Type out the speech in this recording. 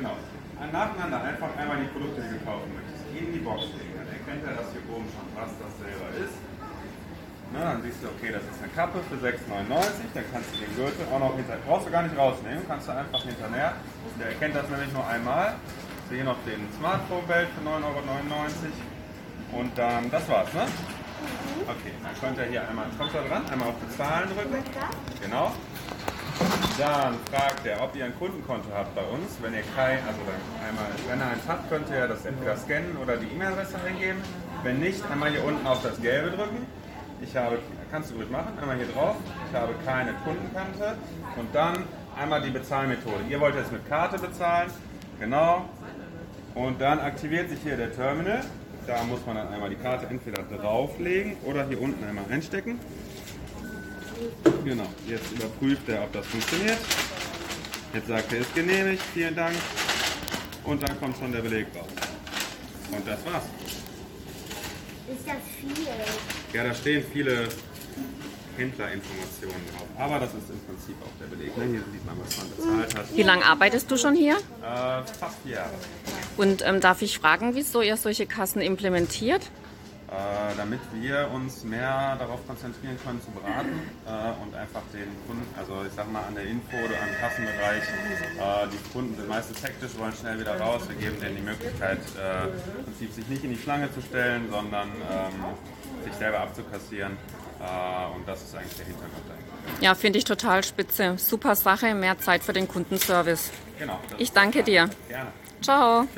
Genau. Nacheinander einfach einmal die Produkte, die du kaufen möchtest, in die Box legen. Dann erkennt er, dass hier oben schon was das selber ist. Na, dann siehst du, okay, das ist eine Kappe für 6,99. Dann kannst du den Gürtel auch noch hinter. Brauchst du gar nicht rausnehmen, kannst du einfach hinterher. Der erkennt das nämlich nur einmal. Ich sehe noch den Smartphone-Belt für 9,99 Euro. Und dann, das war's, ne? Okay, dann könnt ihr hier einmal, kommt da dran, einmal auf Bezahlen drücken. Genau. Dann fragt er, ob ihr ein Kundenkonto habt bei uns. Wenn ihr kein, also einmal, wenn ihr eins habt, könnt ihr das entweder scannen oder die E-Mail-Adresse eingeben. Wenn nicht, einmal hier unten auf das Gelbe drücken. Ich habe, kannst du ruhig machen, einmal hier drauf. Ich habe keine Kundenkante. Und dann einmal die Bezahlmethode. Ihr wollt jetzt mit Karte bezahlen. Genau. Und dann aktiviert sich hier der Terminal. Da muss man dann einmal die Karte entweder drauflegen oder hier unten einmal einstecken. Genau, jetzt überprüft er, ob das funktioniert. Jetzt sagt er, ist genehmigt, vielen Dank. Und dann kommt schon der Beleg raus. Und das war's. Ist das viel? Ja, da stehen viele Händlerinformationen drauf. Aber das ist im Prinzip auch der Beleg. Ne? Hier sieht man, was man bezahlt hat. Wie lange arbeitest du schon hier? Äh, fast vier Jahre. Und ähm, darf ich fragen, wieso ihr solche Kassen implementiert? Äh, damit wir uns mehr darauf konzentrieren können zu beraten äh, und einfach den Kunden, also ich sag mal an der Info oder am Kassenbereich, äh, die Kunden sind meistens hektisch, wollen schnell wieder raus. Wir geben denen die Möglichkeit, äh, im Prinzip sich nicht in die Schlange zu stellen, sondern ähm, sich selber abzukassieren. Äh, und das ist eigentlich der Hintergrund dahinter. Ja, finde ich total spitze. Super Sache, mehr Zeit für den Kundenservice. Genau. Ich danke dir. Gerne. Ciao. Tschüss.